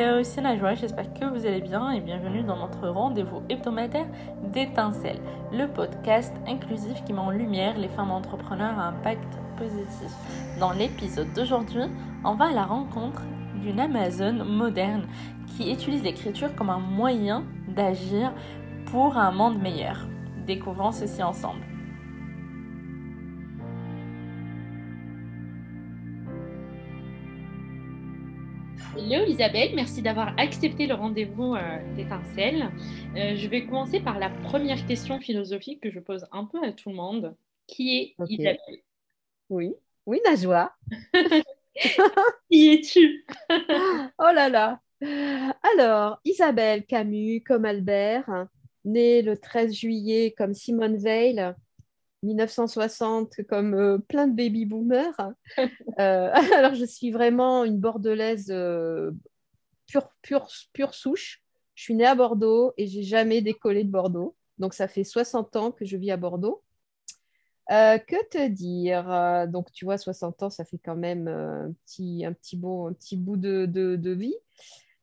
Hello, c'est Najwa, j'espère que vous allez bien et bienvenue dans notre rendez-vous hebdomadaire d'étincelles, le podcast inclusif qui met en lumière les femmes entrepreneurs à impact positif. Dans l'épisode d'aujourd'hui, on va à la rencontre d'une Amazon moderne qui utilise l'écriture comme un moyen d'agir pour un monde meilleur. Découvrons ceci ensemble. Hello Isabelle, merci d'avoir accepté le rendez-vous euh, d'étincelles. Euh, je vais commencer par la première question philosophique que je pose un peu à tout le monde. Qui est Isabelle Oui, oui, Najwa. Qui es-tu? Oh là là Alors, Isabelle Camus, comme Albert, née le 13 juillet comme Simone Veil, 1960 comme euh, plein de baby boomers. Euh, alors je suis vraiment une bordelaise euh, pure, pure, pure souche. Je suis née à Bordeaux et j'ai jamais décollé de Bordeaux. Donc ça fait 60 ans que je vis à Bordeaux. que te dire? Donc tu vois, 60 ans, ça fait quand même un petit, un un petit bout de, de, vie.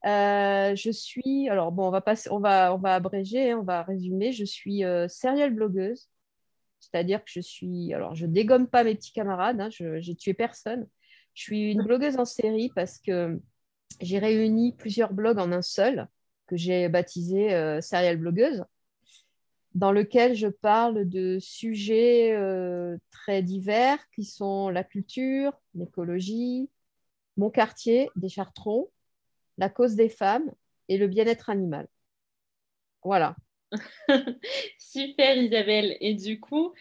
je suis, alors bon, on va, passer, on va, on va abréger, hein, on va résumer. Je suis serial blogueuse c'est-à-dire que je suis. Alors, je dégomme pas mes petits camarades, hein, je j'ai tué personne. Je suis une blogueuse en série parce que j'ai réuni plusieurs blogs en un seul, que j'ai baptisé euh, Serial Blogueuse, dans lequel je parle de sujets euh, très divers qui sont la culture, l'écologie, mon quartier, des chartrons, la cause des femmes et le bien-être animal. Voilà. Super Isabelle. Et du coup,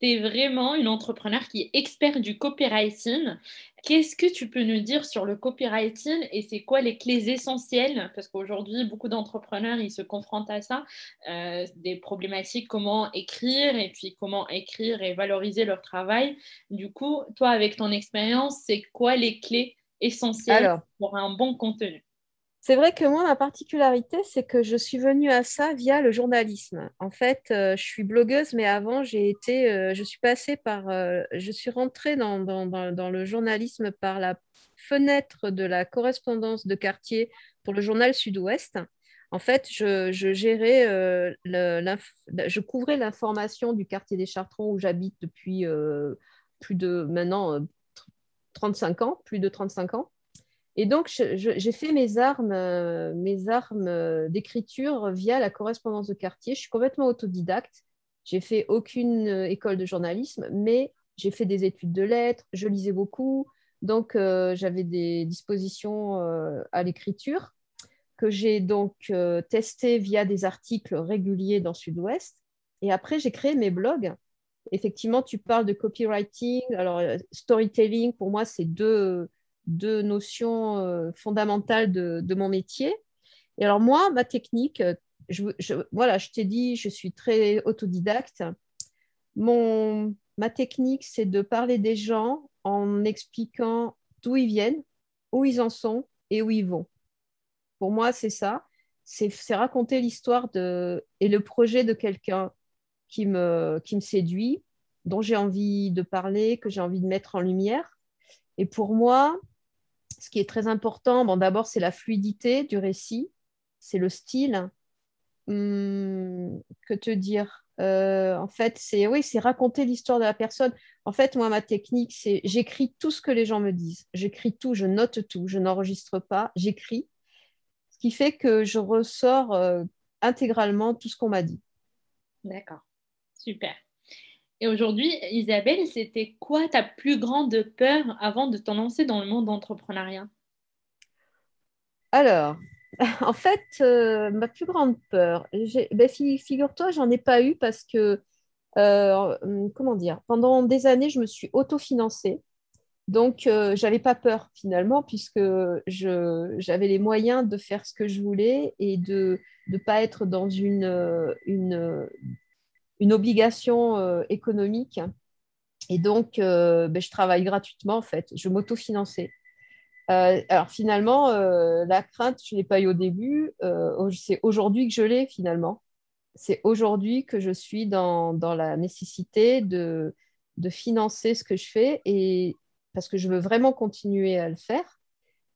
tu es vraiment une entrepreneur qui est expert du copywriting. Qu'est-ce que tu peux nous dire sur le copywriting et c'est quoi les clés essentielles? Parce qu'aujourd'hui, beaucoup d'entrepreneurs, ils se confrontent à ça, euh, des problématiques, comment écrire et puis comment écrire et valoriser leur travail. Du coup, toi, avec ton expérience, c'est quoi les clés essentielles pour un bon contenu? C'est vrai que moi, ma particularité, c'est que je suis venue à ça via le journalisme. En fait, euh, je suis blogueuse, mais avant, j'ai été, euh, je suis passée par, euh, je suis rentrée dans, le journalisme par la fenêtre de la correspondance de quartier pour le journal Sud-Ouest. En fait, je, gérais, je couvrais l'information du quartier des Chartrons où j'habite depuis plus de maintenant 35 ans, plus de 35 ans. Et donc, j'ai fait mes armes, euh, mes armes euh, d'écriture via la correspondance de quartier. Je suis complètement autodidacte. J'ai fait aucune euh, école de journalisme, mais j'ai fait des études de lettres. Je lisais beaucoup, donc j'avais des dispositions à l'écriture que j'ai donc testé via des articles réguliers dans Sud-Ouest. Et après, j'ai créé mes blogs. Effectivement, tu parles de copywriting. Alors, storytelling, pour moi, c'est deux deux notions euh, fondamentales de, mon métier. Et alors moi, ma technique, euh, je, voilà, je t'ai dit, je suis très autodidacte. Mon, ma technique, c'est de parler des gens en expliquant d'où ils viennent, où ils en sont et où ils vont. Pour moi, c'est ça. C'est raconter l'histoire et le projet de quelqu'un qui me, qui me séduit, dont j'ai envie de parler, que j'ai envie de mettre en lumière. Et pour moi, ce qui est très important, bon, d'abord, c'est la fluidité du récit, c'est le style. Hum, que te dire? Euh, En fait, c'est oui, c'est raconter l'histoire de la personne. En fait, moi, ma technique, c'est j'écris tout ce que les gens me disent. J'écris tout, je note tout, je n'enregistre pas, j'écris. Ce qui fait que je ressors euh, intégralement tout ce qu'on m'a dit. D'accord, super. Et aujourd'hui, Isabelle, c'était quoi ta plus grande peur avant de t'en lancer dans le monde d'entrepreneuriat? Alors, en fait, euh, ma plus grande peur, ben, figure-toi, j'en ai pas eu parce que, euh, comment dire, pendant des années, je me suis autofinancée. Donc, euh, j'avais pas peur finalement, puisque j'avais les moyens de faire ce que je voulais et de ne pas être dans une, une, une obligation euh, économique. Et donc, euh, ben, je travaille gratuitement, en fait. Je m'autofinançais. Euh, alors finalement, la crainte, je ne l'ai pas eu au début. c'est aujourd'hui que je l'ai finalement. C'est aujourd'hui que je suis dans, dans la nécessité de, de, financer ce que je fais et parce que je veux vraiment continuer à le faire.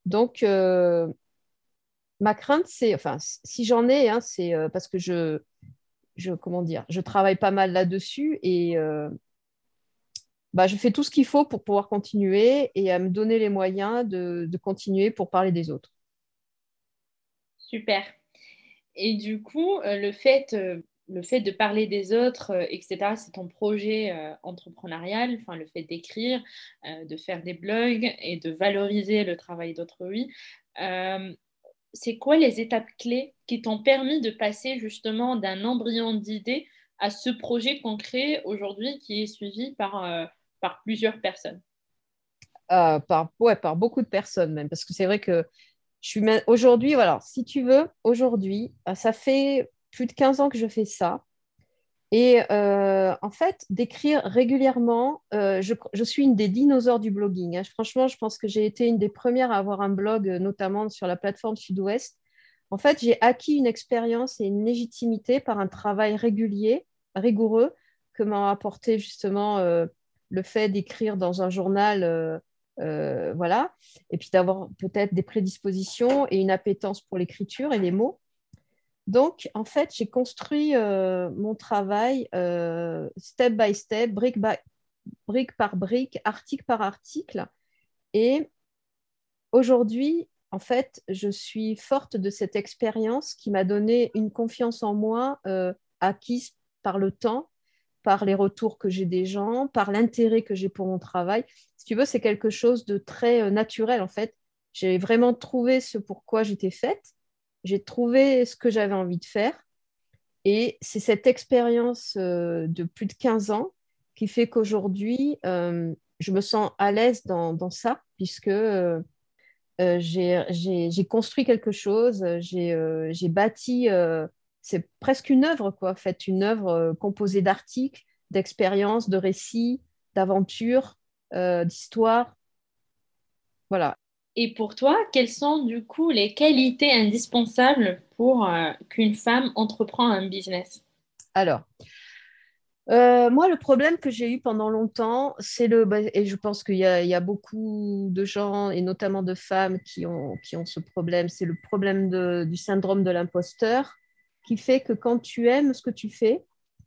Donc, ma crainte, c'est, enfin, si j'en ai, hein, c'est parce que je, je, comment dire, je travaille pas mal là-dessus et bah, je fais tout ce qu'il faut pour pouvoir continuer et à me donner les moyens de, continuer pour parler des autres. Super. Et du coup, le fait le fait de parler des autres, euh, etc., c'est ton projet euh, entrepreneurial, enfin, le fait d'écrire, euh, de faire des blogs et de valoriser le travail d'autrui. C'est quoi les étapes clés qui t'ont permis de passer justement d'un embryon d'idée à ce projet concret aujourd'hui qui est suivi par, par plusieurs personnes? Par, ouais, par beaucoup de personnes même, parce que c'est vrai que je suis aujourd'hui, voilà, si tu veux, aujourd'hui, ça fait plus de 15 ans que je fais ça. Et euh, en fait, d'écrire régulièrement, euh, je, suis une des dinosaures du blogging. Hein. Franchement, je pense que j'ai été une des premières à avoir un blog, euh, notamment sur la plateforme Sud-Ouest. En fait, j'ai acquis une expérience et une légitimité par un travail régulier, rigoureux, que m'a apporté justement le fait d'écrire dans un journal. voilà, et puis d'avoir peut-être des prédispositions et une appétence pour l'écriture et les mots. Donc, en fait, j'ai construit euh, mon travail euh, step by step, brique, par brique, article par article. Et aujourd'hui, en fait, je suis forte de cette expérience qui m'a donné une confiance en moi euh, acquise par le temps, par les retours que j'ai des gens, par l'intérêt que j'ai pour mon travail. Si tu veux, c'est quelque chose de très naturel, en fait. J'ai vraiment trouvé ce pourquoi j'étais faite j'ai trouvé ce que j'avais envie de faire. Et c'est cette expérience euh, de plus de 15 ans qui fait qu'aujourd'hui, euh, je me sens à l'aise dans, ça, puisque euh, j'ai construit quelque chose, j'ai bâti, c'est presque une œuvre, quoi, en fait, une œuvre composée d'articles, d'expériences, de récits, d'aventures, d'histoires. Voilà. Et pour toi, quelles sont du coup les qualités indispensables pour euh, qu'une femme entreprend un business? Alors, euh, moi, le problème que j'ai eu pendant longtemps, c'est le, bah, et je pense qu'il y, a beaucoup de gens, et notamment de femmes, qui ont, qui ont ce problème, c'est le problème du syndrome de l'imposteur, qui fait que quand tu aimes ce que tu fais,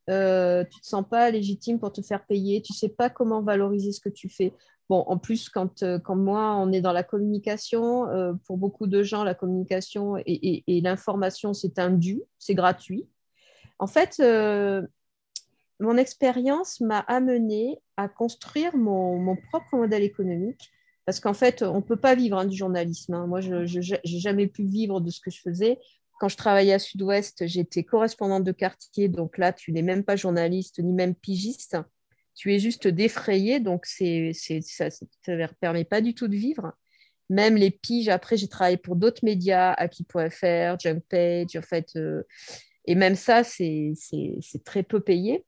euh, tu ne te sens pas légitime pour te faire payer, tu ne sais pas comment valoriser ce que tu fais. Bon, en plus, quand, euh, quand moi, on est dans la communication, euh, pour beaucoup de gens, la communication et, l'information, c'est un dû, c'est gratuit. En fait, euh, mon expérience m'a amené à construire mon, propre modèle économique parce qu'en fait, on ne peut pas vivre hein, du journalisme. Hein. Moi, je n'ai jamais pu vivre de ce que je faisais. Quand je travaillais à Sud-Ouest, j'étais correspondante de quartier, donc là, tu n'es même pas journaliste ni même pigiste tu es juste défrayé, donc c'est, ça ne te permet pas du tout de vivre. Même les piges, après, j'ai travaillé pour d'autres médias, Aki.fr, Junkpage, en fait, euh, et même ça, c'est, très peu payé.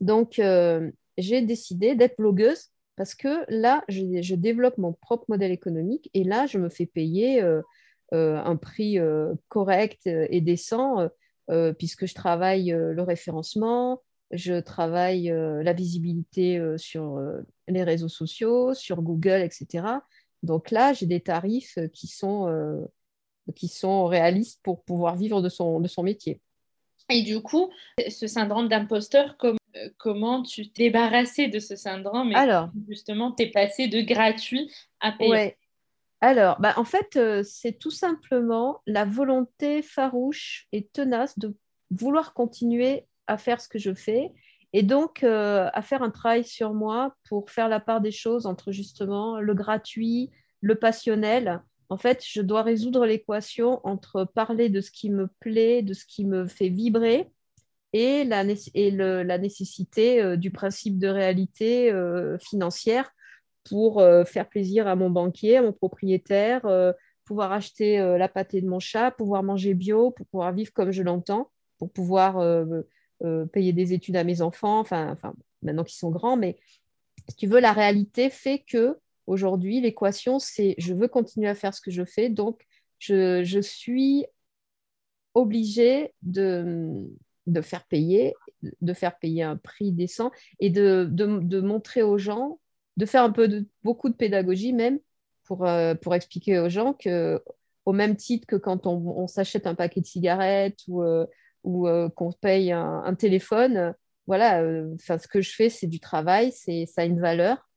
Donc, euh, j'ai décidé d'être blogueuse parce que là, je, développe mon propre modèle économique et là, je me fais payer euh, un prix correct et décent puisque je travaille le référencement, je travaille euh, la visibilité euh, sur euh, les réseaux sociaux, sur Google, etc. Donc là, j'ai des tarifs qui sont, qui sont réalistes pour pouvoir vivre de son, de son métier. Et du coup, ce syndrome d'imposteur, comment tu t'es débarrassé de ce syndrome et Alors, justement, tu es passé de gratuit à payant ouais. Alors, bah, en fait, c'est tout simplement la volonté farouche et tenace de vouloir continuer à faire ce que je fais et donc euh, à faire un travail sur moi pour faire la part des choses entre justement le gratuit, le passionnel. En fait, je dois résoudre l'équation entre parler de ce qui me plaît, de ce qui me fait vibrer et la, et la nécessité euh, du principe de réalité euh, financière pour faire plaisir à mon banquier, à mon propriétaire, pouvoir acheter la pâtée de mon chat, pouvoir manger bio, pour pouvoir vivre comme je l'entends, pour pouvoir euh, payer des études à mes enfants, enfin, enfin maintenant qu'ils sont grands, mais si tu veux, la réalité fait que aujourd'hui, l'équation, c'est je veux continuer à faire ce que je fais, donc je, je suis obligée de, faire payer, de faire payer un prix décent et de, de, montrer aux gens, de faire un peu beaucoup de pédagogie même pour, euh, pour expliquer aux gens que au même titre que quand on, s'achète un paquet de cigarettes ou, ou qu'on paye un, téléphone. Voilà, ce que je fais, c'est du travail, c'est, ça a une valeur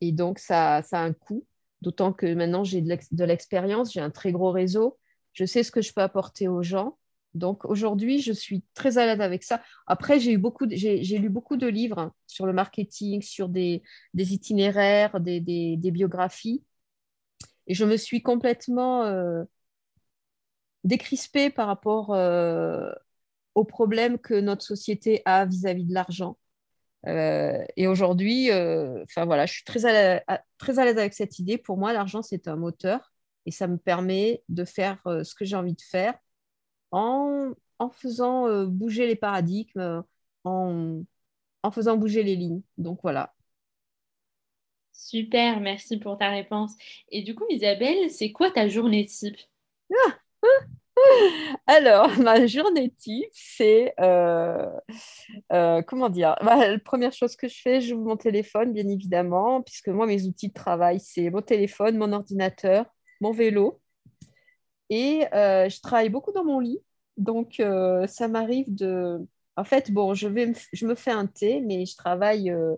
et donc ça, ça a un coût. D'autant que maintenant, j'ai de l'expérience, j'ai un très gros réseau, je sais ce que je peux apporter aux gens. Donc aujourd'hui, je suis très à l'aise avec ça. Après, j'ai eu beaucoup, j'ai lu beaucoup de livres hein, sur le marketing, sur des, itinéraires, des, biographies, et je me suis complètement euh, décrispée par rapport euh, aux problèmes que notre société a vis-à-vis de l'argent. Euh, et aujourd'hui, enfin voilà, je suis très très à l'aise avec cette idée. Pour moi, l'argent c'est un moteur et ça me permet de faire ce que j'ai envie de faire en, faisant euh, bouger les paradigmes, euh, en, faisant bouger les lignes. Donc voilà. Super, merci pour ta réponse. Et du coup, Isabelle, c'est quoi ta journée type? Alors, ma journée type, c'est euh, comment dire? Bah, La première chose que je fais, j'ouvre mon téléphone, bien évidemment, puisque moi, mes outils de travail, c'est mon téléphone, mon ordinateur, mon vélo. Et je travaille beaucoup dans mon lit. Donc, euh, ça m'arrive de. En fait, bon, je, vais je me fais un thé, mais je travaille euh,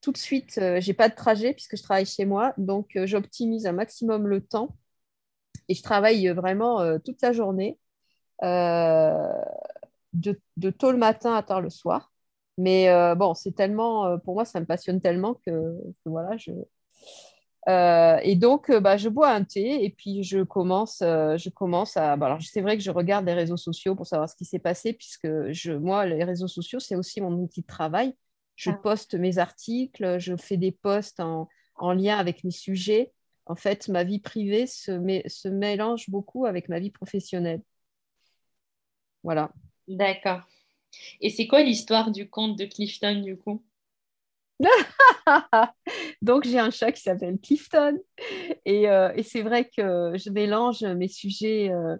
tout de suite. Euh, j'ai pas de trajet puisque je travaille chez moi. Donc, j'optimise un maximum le temps. Et je travaille vraiment toute la journée, de, de, tôt le matin à tard le soir. Mais bon, c'est tellement. pour moi, ça me passionne tellement que, que voilà, je, euh, et donc, euh, bah, je bois un thé et puis je commence, euh, je commence à. Bah, alors, c'est vrai que je regarde les réseaux sociaux pour savoir ce qui s'est passé, puisque je, moi, les réseaux sociaux, c'est aussi mon outil de travail. Je ah. poste mes articles, je fais des posts en, en, lien avec mes sujets. En fait, ma vie privée se, se mélange beaucoup avec ma vie professionnelle. Voilà. D'accord. Et c'est quoi l'histoire du conte de Clifton, du coup? Donc, j'ai un chat qui s'appelle Clifton. Et, euh, et c'est vrai que je mélange mes sujets euh,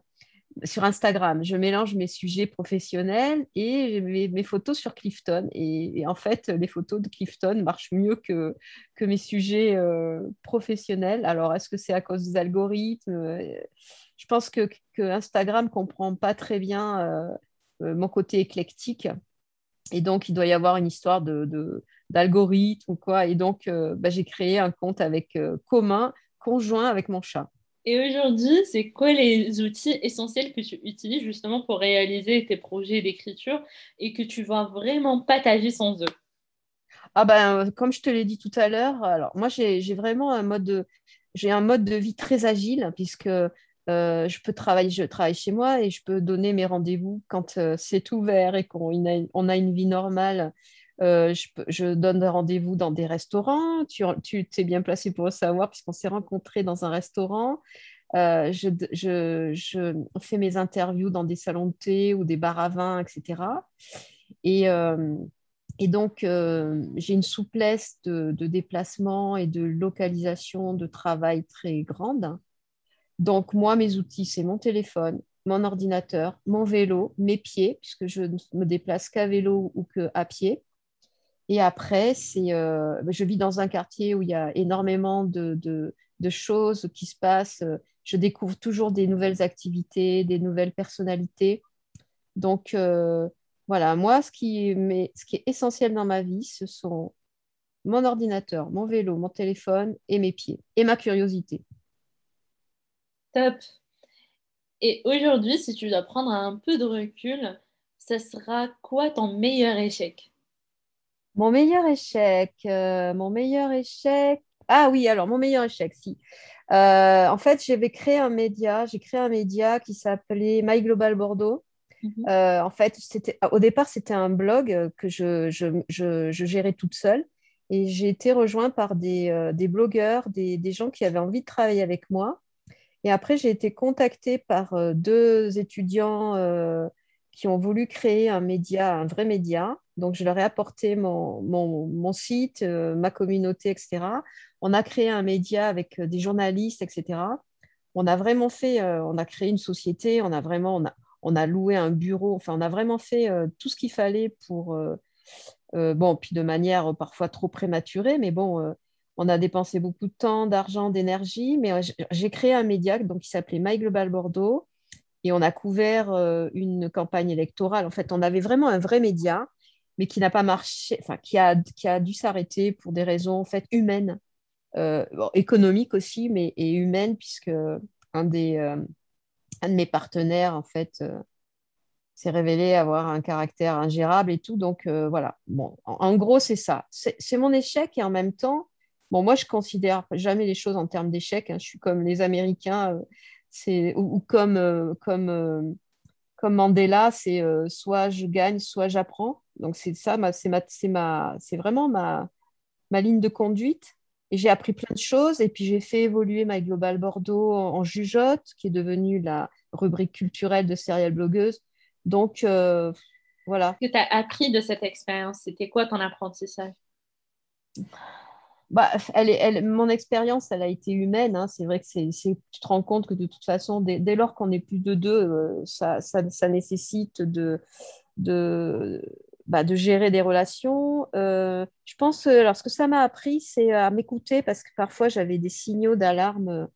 sur Instagram. Je mélange mes sujets professionnels et mes, mes photos sur Clifton. Et, en fait, les photos de Clifton marchent mieux que, mes sujets euh, professionnels. Alors, est-ce que c'est à cause des algorithmes Je pense que, Instagram comprend pas très bien mon côté éclectique. Et donc, il doit y avoir une histoire de d'algorithmes ou quoi. Et donc, euh, bah, j'ai créé un compte avec euh, commun, conjoint avec mon chat. Et aujourd'hui, c'est quoi les outils essentiels que tu utilises justement pour réaliser tes projets d'écriture et que tu vas vraiment partager sans eux? Ah ben, comme je te l'ai dit tout à l'heure, alors moi j'ai vraiment un mode de, j'ai un mode de vie très agile puisque euh, je peux travailler, je travaille chez moi et je peux donner mes rendez-vous quand c'est ouvert et qu'on a, on a une vie normale euh, je, donne rendez-vous dans des restaurants. Tu, tu bien placé pour le savoir puisqu'on s'est rencontrés dans un restaurant. Euh, je, je, fais mes interviews dans des salons de thé ou des bars à vin, etc. Et, euh, et donc, j'ai une souplesse de, de, déplacement et de localisation de travail très grande. Donc, moi, mes outils, c'est mon téléphone, mon ordinateur, mon vélo, mes pieds, puisque je ne me déplace qu'à vélo ou qu'à pied. Et après, euh, je vis dans un quartier où il y a énormément de, choses qui se passent. Je découvre toujours des nouvelles activités, des nouvelles personnalités. Donc, euh, voilà, moi, ce qui, est, ce qui est essentiel dans ma vie, ce sont mon ordinateur, mon vélo, mon téléphone et mes pieds, et ma curiosité. Top. Et aujourd'hui, si tu dois prendre un peu de recul, ça sera quoi ton meilleur échec? Mon meilleur échec, euh, mon meilleur échec. Ah oui, alors mon meilleur échec, si. Euh, en fait, j'avais créé un média, j'ai créé un média qui s'appelait My Global Bordeaux. Mhm. Euh, en fait, c'était, au départ, c'était un blog que je, je, je, gérais toute seule. Et j'ai été rejointe par des, des blogueurs, des, des, gens qui avaient envie de travailler avec moi. Et après, j'ai été contactée par deux étudiants qui ont voulu créer un média, un vrai média. Donc, je leur ai apporté mon, site, euh, ma communauté, etc. On a créé un média avec euh, des journalistes, etc. On a vraiment fait, euh, on a créé une société, on a vraiment, on a, on a loué un bureau, enfin, on a vraiment fait tout ce qu'il fallait pour, bon, puis de manière parfois trop prématurée, mais bon, on a dépensé beaucoup de temps, d'argent, d'énergie, mais j'ai créé un média donc, qui s'appelait My Global Bordeaux et on a couvert une campagne électorale. En fait, on avait vraiment un vrai média, mais qui n'a pas marché, enfin, qui a, qui a dû s'arrêter pour des raisons en fait, humaines, économiques aussi, mais et humaines, puisque un, des, un de mes partenaires, en fait, s'est révélé avoir un caractère ingérable et tout. Donc voilà, bon, en, gros, c'est ça. C'est mon échec et en même temps, bon, moi, je considère jamais les choses en termes d'échec. Hein. Je suis comme les Américains, c'est ou, comme, comme, comme Mandela, c'est soit je gagne, soit j'apprends. Donc c'est ça, c'est ma, c'est vraiment ma, ma ligne de conduite. Et j'ai appris plein de choses. Et puis j'ai fait évoluer My Global Bordeaux en, en jugeote, qui est devenue la rubrique culturelle de Serial Blogueuse. Donc, euh, voilà. Qu'est-ce que tu as appris de cette expérience? C'était quoi ton apprentissage? Bah, elle elle, mon expérience, elle a été humaine. Hein. C'est vrai que tu te rends compte que de toute façon, dès, lors qu'on est plus de deux, euh, ça, ça, nécessite de, de, bah, de gérer des relations. Euh, je pense, alors ce que ça m'a appris, c'est à m'écouter parce que parfois j'avais des signaux d'alarme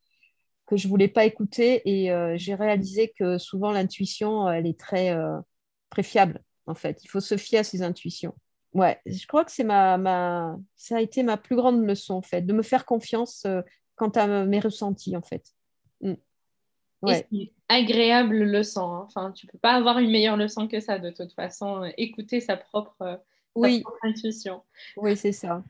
que je voulais pas écouter et euh, j'ai réalisé que souvent l'intuition elle est très euh, très fiable en fait il faut se fier à ses intuitions ouais je crois que c'est ma, ma ça a été ma plus grande leçon en fait de me faire confiance euh, quant à mes ressentis en fait mm. ouais. agréable leçon hein. enfin tu peux pas avoir une meilleure leçon que ça de toute façon écouter sa propre, oui. sa propre intuition oui c'est ça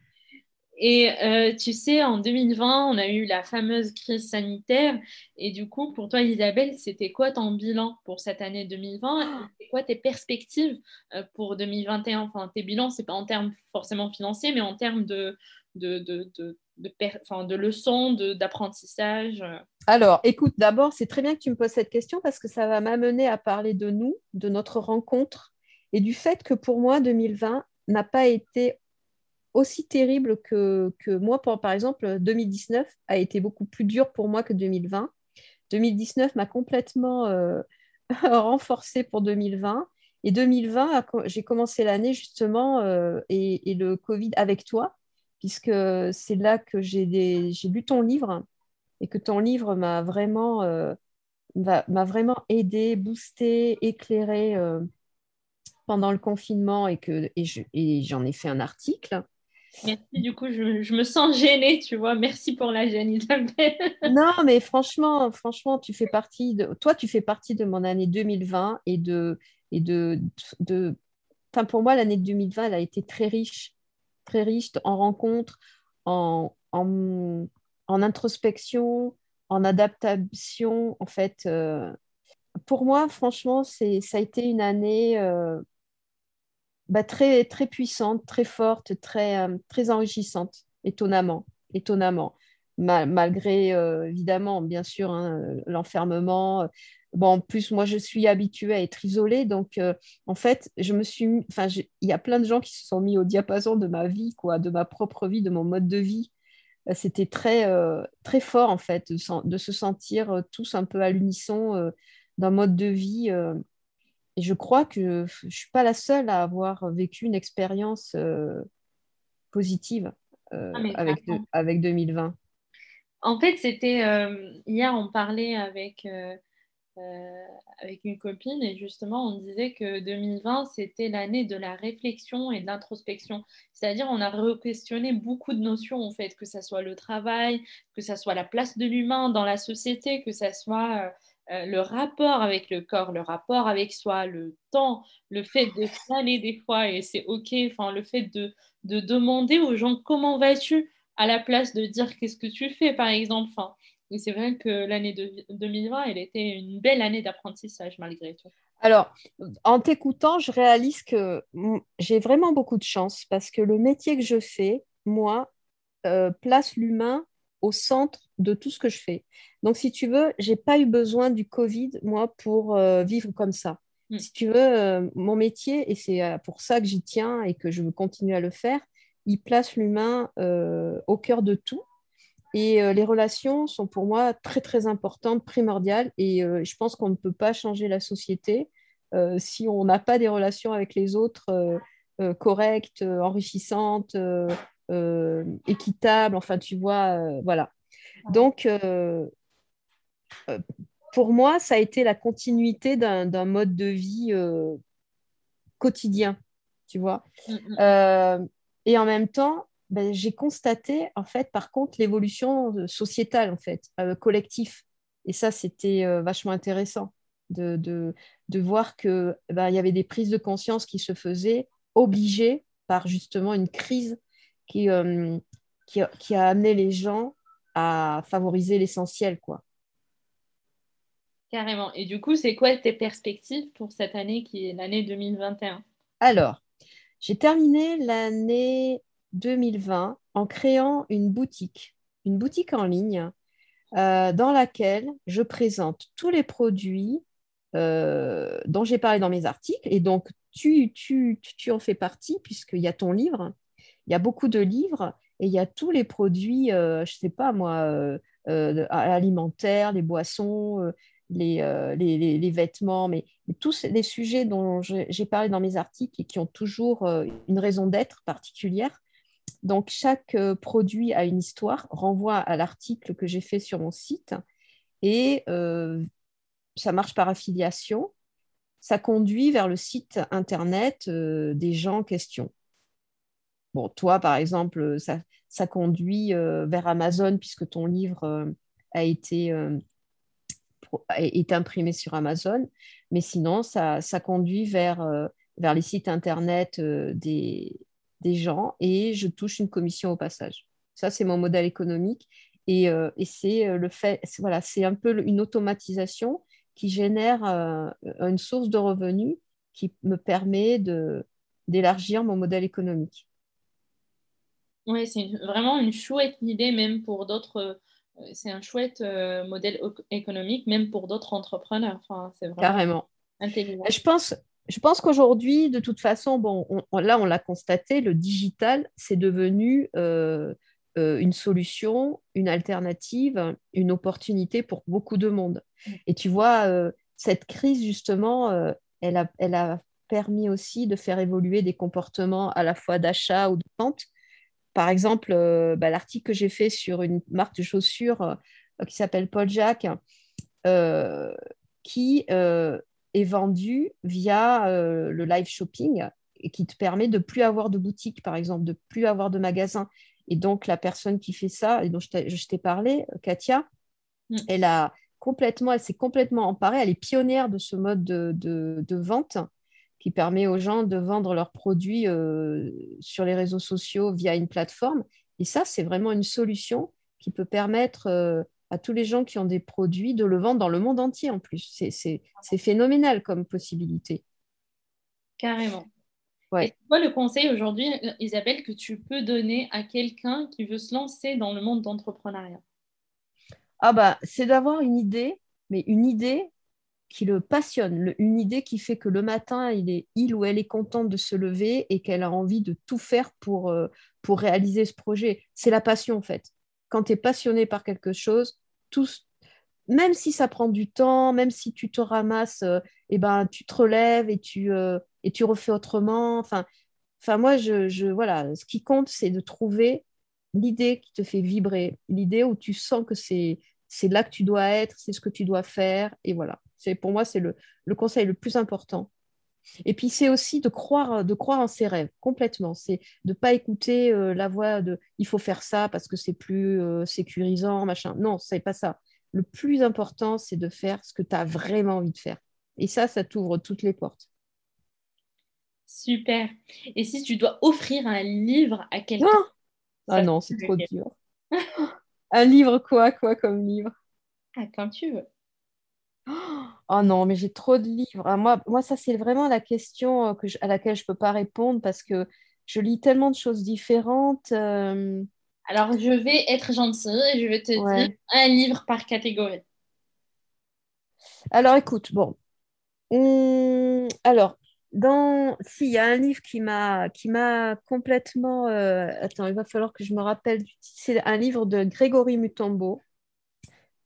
et euh, tu sais, en 2020, on a eu la fameuse crise sanitaire. Et du coup, pour toi, Isabelle, c'était quoi ton bilan pour cette année 2020 C'est quoi tes perspectives euh, pour 2021 Enfin, tes bilans, c'est pas en termes forcément financiers, mais en termes de, de, de, de, de leçons, d'apprentissage Alors, écoute, d'abord, c'est très bien que tu me poses cette question parce que ça va m'amener à parler de nous, de notre rencontre et du fait que pour moi, 2020 n'a pas été aussi terrible que, que moi. Pour, par exemple, 2019 a été beaucoup plus dur pour moi que 2020. 2019 m'a complètement euh, renforcé pour 2020. Et 2020, j'ai commencé l'année justement euh, et, le Covid avec toi, puisque c'est là que j'ai lu ton livre et que ton livre m'a vraiment, euh, vraiment aidé, boosté, éclairé pendant le confinement et que et j'en ai fait un article. Merci, du coup, je, me sens gênée, tu vois. Merci pour la gêne, Isabelle. non, mais franchement, franchement, tu fais partie de, toi, tu fais partie de mon année 2020 et de, et de, de, pour moi, l'année 2020, elle a été très riche, très riche en rencontres, en, en, introspection, en adaptation, en fait. Euh, pour moi, franchement, ça a été une année euh, bah, très, très puissante, très forte, très, euh, très enrichissante, étonnamment, étonnamment. malgré, euh, évidemment, bien sûr, hein, l'enfermement. Bon, en plus, moi, je suis habituée à être isolée, donc euh, en fait, je me suis, enfin, il y a plein de gens qui se sont mis au diapason de ma vie, quoi, de ma propre vie, de mon mode de vie. C'était très, très fort, en fait, de, de se sentir tous un peu à l'unisson d'un mode de vie et je crois que je ne suis pas la seule à avoir vécu une expérience euh, positive euh, ah, avec, avec 2020. En fait, c'était euh, hier, on parlait avec, avec une copine et justement, on disait que 2020, c'était l'année de la réflexion et de l'introspection. C'est-à-dire, on a re-questionné beaucoup de notions, en fait, que ce soit le travail, que ce soit la place de l'humain dans la société, que ce soit le rapport avec le corps, le rapport avec soi, le temps, le fait de s'aller des fois, et c'est OK, enfin, le fait de, de demander aux gens comment vas-tu à la place de dire qu'est-ce que tu fais, par exemple. Enfin, et c'est vrai que l'année 2020, elle était une belle année d'apprentissage malgré tout. Alors, en t'écoutant, je réalise que j'ai vraiment beaucoup de chance parce que le métier que je fais, moi, euh, place l'humain au centre de tout ce que je fais. Donc, si tu veux, j'ai pas eu besoin du Covid, moi, pour euh, vivre comme ça. Mm. Si tu veux, euh, mon métier, et c'est euh, pour ça que j'y tiens et que je veux continuer à le faire, il place l'humain au cœur de tout. Et les relations sont pour moi très, très importantes, primordiales. Et je pense qu'on ne peut pas changer la société si on n'a pas des relations avec les autres correctes, enrichissantes, équitable. Enfin, tu vois, voilà. Donc, pour moi, ça a été la continuité d'un mode de vie quotidien, tu vois. Mm, mm. et en même temps, ben, j'ai constaté, en fait, par contre, l'évolution sociétale, en fait, collectif. Et ça, c'était vachement intéressant de, de, voir qu'il ben, y avait des prises de conscience qui se faisaient obligées par justement une crise qui, qui, qui, a amené les gens à favoriser l'essentiel, quoi. Carrément. Et du coup, c'est quoi tes perspectives pour cette année qui est l'année 2021 Alors, j'ai terminé l'année 2020 en créant une boutique, une boutique en ligne euh, dans laquelle je présente tous les produits euh, dont j'ai parlé dans mes articles. Et donc, tu, tu, tu en fais partie puisqu'il y a ton livre. Il y a beaucoup de livres et il y a tous les produits, euh, je ne sais pas moi, alimentaires, les boissons, euh, les, vêtements, mais, tous les sujets dont j'ai parlé dans mes articles et qui ont toujours euh, une raison d'être particulière. Donc, chaque euh, produit a une histoire, renvoie à l'article que j'ai fait sur mon site et ça marche par affiliation. Ça conduit vers le site internet des gens en question. Bon, toi, par exemple, ça, ça conduit vers Amazon puisque ton livre a été est imprimé sur Amazon, mais sinon, ça, conduit vers, euh, vers les sites Internet euh, des, des gens et je touche une commission au passage. Ça, c'est mon modèle économique. Et, euh, et c'est le fait, voilà, c'est un peu une automatisation qui génère une source de revenus qui me permet de, d'élargir mon modèle économique. Oui, c'est vraiment une chouette idée, même pour d'autres c'est un chouette euh, modèle économique, même pour d'autres entrepreneurs. Enfin, c'est vraiment Carrément. Je pense, je pense qu'aujourd'hui, de toute façon, bon, là, on l'a constaté, le digital, c'est devenu euh, euh, une solution, une alternative, une opportunité pour beaucoup de monde. Mm. Et tu vois, cette crise, justement, elle, a, elle a permis aussi de faire évoluer des comportements à la fois d'achat ou de vente par exemple, euh, bah, l'article que j'ai fait sur une marque de chaussures euh, qui s'appelle Paul Jack, euh, qui est vendue via le live shopping et qui te permet de plus avoir de boutique, par exemple, de plus avoir de magasin. Et donc, la personne qui fait ça, et dont je t'ai parlé, Katia, mm. elle a complètement, elle s'est complètement emparée, elle est pionnière de ce mode de, de vente qui permet aux gens de vendre leurs produits euh, sur les réseaux sociaux via une plateforme. Et ça, c'est vraiment une solution qui peut permettre euh, à tous les gens qui ont des produits de le vendre dans le monde entier en plus. C'est phénoménal comme possibilité. Carrément. Ouais. Et quoi le conseil aujourd'hui, Isabelle, que tu peux donner à quelqu'un qui veut se lancer dans le monde d'entrepreneuriat? Ah bah, c'est d'avoir une idée, mais une idée qui le passionne, une idée qui fait que le matin, il, est, il ou elle est contente de se lever et qu'elle a envie de tout faire pour, euh, pour réaliser ce projet. C'est la passion, en fait. Quand tu es passionné par quelque chose, tout, même si ça prend du temps, même si tu te ramasses, euh, eh ben, tu te relèves et tu, euh, et tu refais autrement. Enfin, moi, je, voilà, ce qui compte, c'est de trouver l'idée qui te fait vibrer, l'idée où tu sens que c'est là que tu dois être, c'est ce que tu dois faire, et voilà. C'est pour moi c'est le, conseil le plus important. Et puis c'est aussi de croire, de croire en ses rêves complètement. C'est de pas écouter euh, la voix de il faut faire ça parce que c'est plus euh, sécurisant, machin. Non, c'est pas ça. Le plus important, c'est de faire ce que tu as vraiment envie de faire. Et ça, ça t'ouvre toutes les portes. Super. Et si tu dois offrir un livre à quelqu'un Ah non, c'est trop dur. Un livre quoi, quoi comme livre? Ah, quand tu veux. Oh non, mais j'ai trop de livres. Ah, moi, moi, ça, c'est vraiment la question euh, que à laquelle je ne peux pas répondre parce que je lis tellement de choses différentes. Euh. Alors, je vais être gentille et je vais te dire un livre par catégorie. Alors, écoute, bon. Hum, alors, dans... S'il y a un livre qui m'a qui m'a complètement... Euh, attends, il va falloir que je me rappelle. C'est un livre de Grégory Mutombo,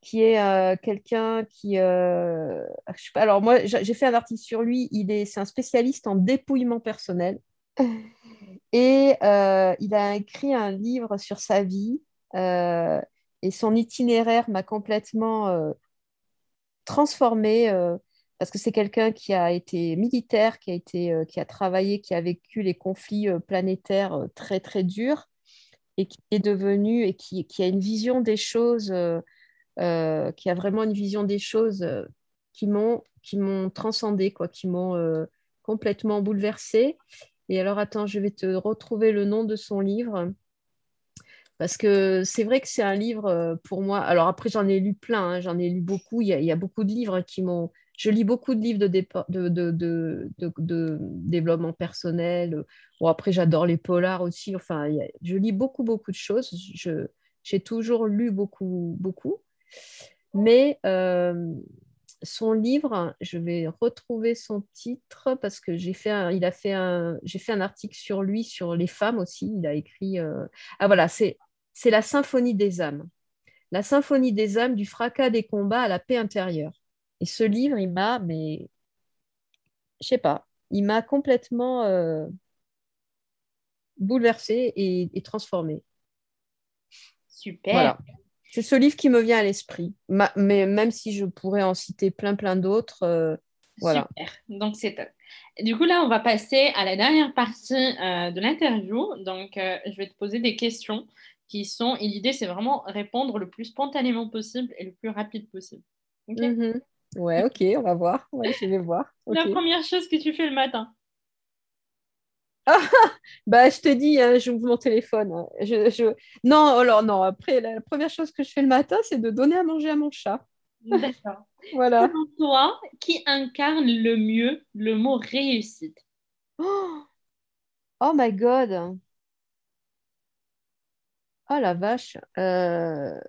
qui est euh, quelqu'un qui... Euh, je sais pas, alors moi, j'ai fait un article sur lui. Il est, c'est un spécialiste en dépouillement personnel. Et il a écrit un livre sur sa vie et son itinéraire m'a complètement transformée parce que c'est quelqu'un qui a été militaire, qui a, été, qui a travaillé, qui a vécu les conflits planétaires très très durs et qui est devenu et qui, qui a une vision des choses, euh, euh, qui a vraiment une vision des choses euh, qui m'ont qui m'ont transcendé, quoi, qui m'ont complètement bouleversée. Et alors, attends, je vais te retrouver le nom de son livre. Parce que c'est vrai que c'est un livre pour moi. Alors après, j'en ai lu plein, hein, j'en ai lu beaucoup. Il y, a, beaucoup de livres qui m'ont, je lis beaucoup de livres de, développement personnel. Bon, après, j'adore les polars aussi. Enfin, je lis beaucoup, beaucoup de choses. j'ai toujours lu beaucoup, beaucoup. Mais euh, son livre, je vais retrouver son titre parce que j'ai fait un, il a fait un, j'ai fait un article sur lui, sur les femmes aussi. Il a écrit. Euh, ah voilà, c'est c'est la symphonie des âmes. La symphonie des âmes du fracas des combats à la paix intérieure. Et ce livre, il m'a, mais je sais pas, il m'a complètement euh, bouleversée et, transformée. Super. Voilà. C'est ce livre qui me vient à l'esprit. mais même si je pourrais en citer plein, plein d'autres. Euh, voilà. Super. Donc, c'est Du coup, là, on va passer à la dernière partie euh, de l'interview. Donc, je vais te poser des questions qui sont. Et l'idée, c'est vraiment répondre le plus spontanément possible et le plus rapide possible. Ok mm-hmm. Ouais, ok, on va voir. je vais voir. La première chose que tu fais le matin bah, je te dis, hein, j'ouvre mon téléphone. Hein. Je, Non, alors non, après, la première chose que je fais le matin, c'est de donner à manger à mon chat. D'accord. voilà. Pour toi, qui incarne le mieux le mot réussite? Oh, oh my God. Oh la vache. Euh,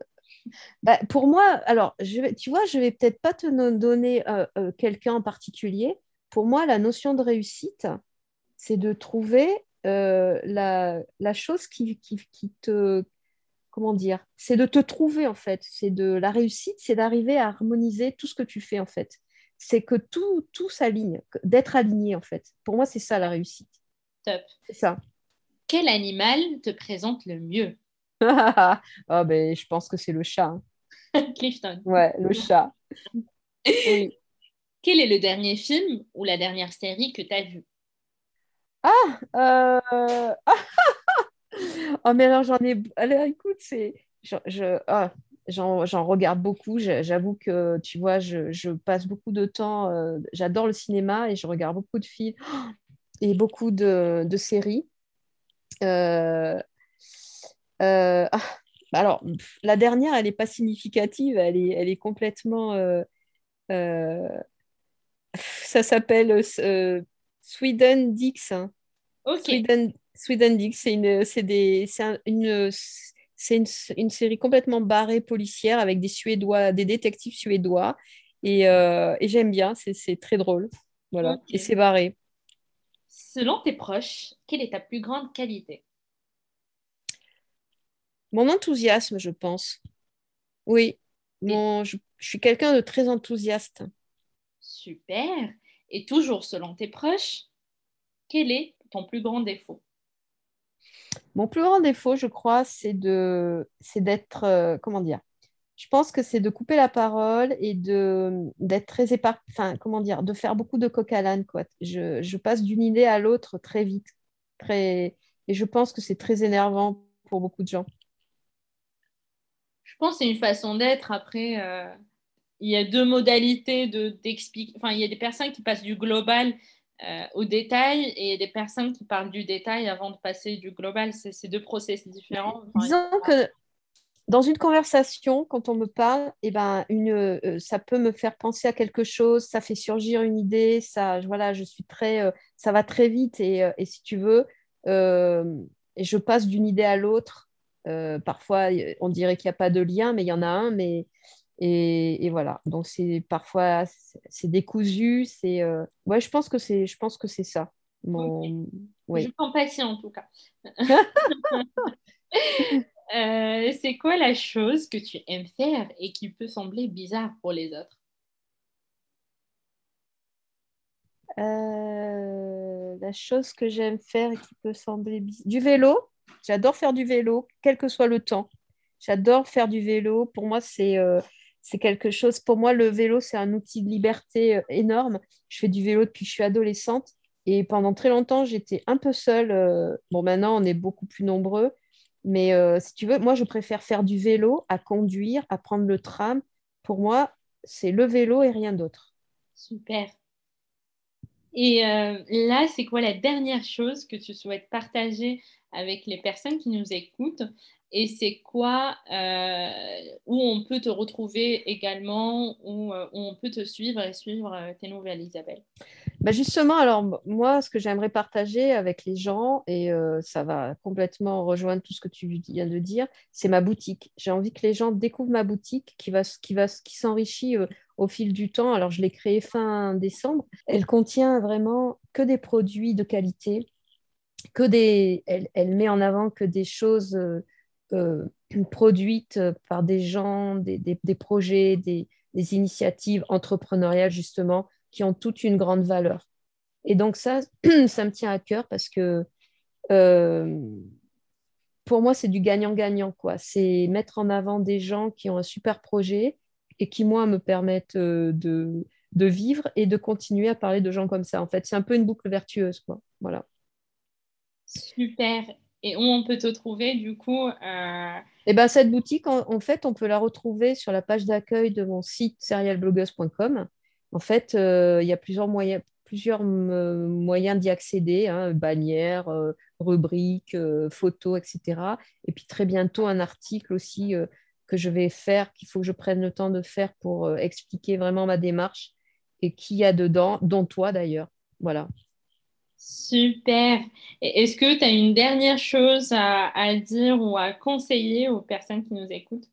bah, pour moi, alors, je vais, tu vois, je vais peut-être pas te donner euh, euh, quelqu'un en particulier. Pour moi, la notion de réussite, c'est de trouver euh, la, la, chose qui, qui, qui, te... Comment dire C'est de te trouver, en fait. C'est de la réussite, c'est d'arriver à harmoniser tout ce que tu fais, en fait. C'est que tout, tout s'aligne, d'être aligné, en fait. Pour moi, c'est ça, la réussite. Top. C'est ça. Quel animal te présente le mieux? Oh, ben, je pense que c'est le chat. Hein. Clifton. Ouais, le chat. Quel est le dernier film ou la dernière série que tu as vu Ah euh... Oh, mais alors j'en ai. Alors écoute, c'est. Je, je... Ah, j'en regarde beaucoup. J'avoue que, tu vois, je, passe beaucoup de temps. Euh, j'adore le cinéma et je regarde beaucoup de films et beaucoup de, séries. Euh, ah, bah alors, la dernière, elle n'est pas significative, elle est, complètement. Ça s'appelle Sweden Dix. Sweden, Sweden Dix, c'est une, c'est des, c'est une, c'est une, une, série complètement barrée policière avec des Suédois, des détectives suédois. Et, et j'aime bien, c'est très drôle. Voilà. Et c'est barré. Selon tes proches, quelle est ta plus grande qualité? Mon enthousiasme, je pense. Oui, mon, je, suis quelqu'un de très enthousiaste. Super. Et toujours selon tes proches, quel est ton plus grand défaut? Mon plus grand défaut, je crois, c'est de, c'est d'être, euh, comment dire? Je pense que c'est de couper la parole et de d'être très éparpillé, enfin, comment dire, de faire beaucoup de coq à l'âne, quoi. Je, je passe d'une idée à l'autre très vite, très, et je pense que c'est très énervant pour beaucoup de gens. Je pense que c'est une façon d'être. Après, euh, il y a deux modalités de, d'expliquer. Enfin, il y a des personnes qui passent du global euh, au détail et des personnes qui parlent du détail avant de passer du global. C'est, deux process différents. Disons que dans une conversation, quand on me parle, eh ben, une, euh, ça peut me faire penser à quelque chose, ça fait surgir une idée, ça, voilà, je suis très, ça va très vite et, et si tu veux, et je passe d'une idée à l'autre euh, parfois, on dirait qu'il n'y a pas de lien, mais il y en a un. Mais et, voilà. Donc c'est parfois c'est décousu. C'est euh, ouais, je pense que c'est je pense que c'est ça. Mon... Je compatis en tout cas. Euh, c'est quoi la chose que tu aimes faire et qui peut sembler bizarre pour les autres? La la chose que j'aime faire et qui peut sembler du vélo. J'adore faire du vélo, quel que soit le temps. J'adore faire du vélo. Pour moi, c'est euh, c'est quelque chose. Pour moi, le vélo, c'est un outil de liberté euh, énorme. Je fais du vélo depuis que je suis adolescente. Et pendant très longtemps, j'étais un peu seule. Euh, bon, maintenant, on est beaucoup plus nombreux. Mais si tu veux, moi, je préfère faire du vélo à conduire, à prendre le tram. Pour moi, c'est le vélo et rien d'autre. Super. Et là, c'est quoi la dernière chose que tu souhaites partager avec les personnes qui nous écoutent? Et c'est quoi euh, où on peut te retrouver également, où, euh, on peut te suivre et suivre euh, tes nouvelles, Isabelle? Bah Justement, alors moi, ce que j'aimerais partager avec les gens, et ça va complètement rejoindre tout ce que tu viens de dire, c'est ma boutique. J'ai envie que les gens découvrent ma boutique qui, va, qui, va, qui s'enrichit au fil du temps. Alors, je l'ai créée fin décembre. Elle contient vraiment que des produits de qualité, que des, elle, elle met en avant que des choses euh, produites par des gens, des, projets, des, initiatives entrepreneuriales, justement, qui ont toute une grande valeur. Et donc ça, ça me tient à cœur parce que euh, pour moi, c'est du gagnant-gagnant. C'est mettre en avant des gens qui ont un super projet et qui, moi, me permettent euh, de, de vivre et de continuer à parler de gens comme ça. En fait, c'est un peu une boucle vertueuse. Quoi. Voilà. Super et où on peut te trouver du coup euh... Eh ben, cette boutique, en, fait, on peut la retrouver sur la page d'accueil de mon site serialbloggers.com. En fait, euh, il y a plusieurs moyens, plusieurs euh, moyens d'y accéder, hein, bannières, rubriques, photos, etc. Et puis très bientôt, un article aussi que je vais faire, qu'il faut que je prenne le temps de faire pour expliquer vraiment ma démarche et qui y a dedans, dont toi d'ailleurs. Voilà. Super. Est-ce que tu as une dernière chose à, dire ou à conseiller aux personnes qui nous écoutent?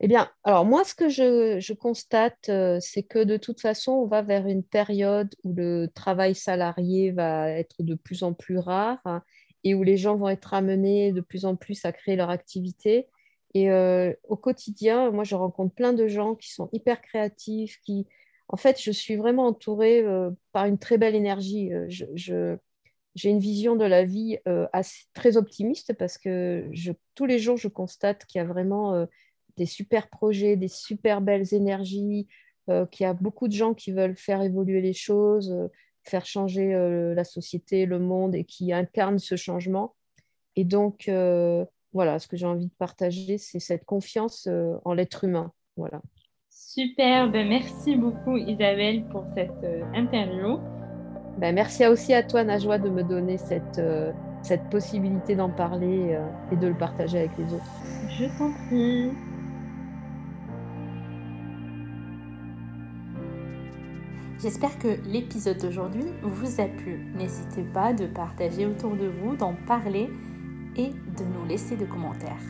Eh bien, alors moi, ce que je, constate, euh, c'est que de toute façon, on va vers une période où le travail salarié va être de plus en plus rare et où les gens vont être amenés de plus en plus à créer leur activité. Et euh, au quotidien, moi, je rencontre plein de gens qui sont hyper créatifs, qui, en fait, je suis vraiment entourée euh, par une très belle énergie. Euh, j'ai une vision de la vie euh, très optimiste parce que tous les jours, je constate qu'il y a vraiment des super projets, des super belles énergies, qu'il y a beaucoup de gens qui veulent faire évoluer les choses, faire changer la société, le monde et qui incarnent ce changement. Et donc, voilà, ce que j'ai envie de partager, c'est cette confiance en l'être humain. Voilà. Super, ben, merci beaucoup Isabelle pour cette euh, interview. Ben, merci aussi à toi Najwa de me donner cette, euh, cette possibilité d'en parler euh, et de le partager avec les autres. Je t'en prie. J'espère que l'épisode d'aujourd'hui vous a plu. N'hésitez pas de partager autour de vous, d'en parler et de nous laisser des commentaires.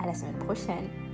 À la semaine prochaine.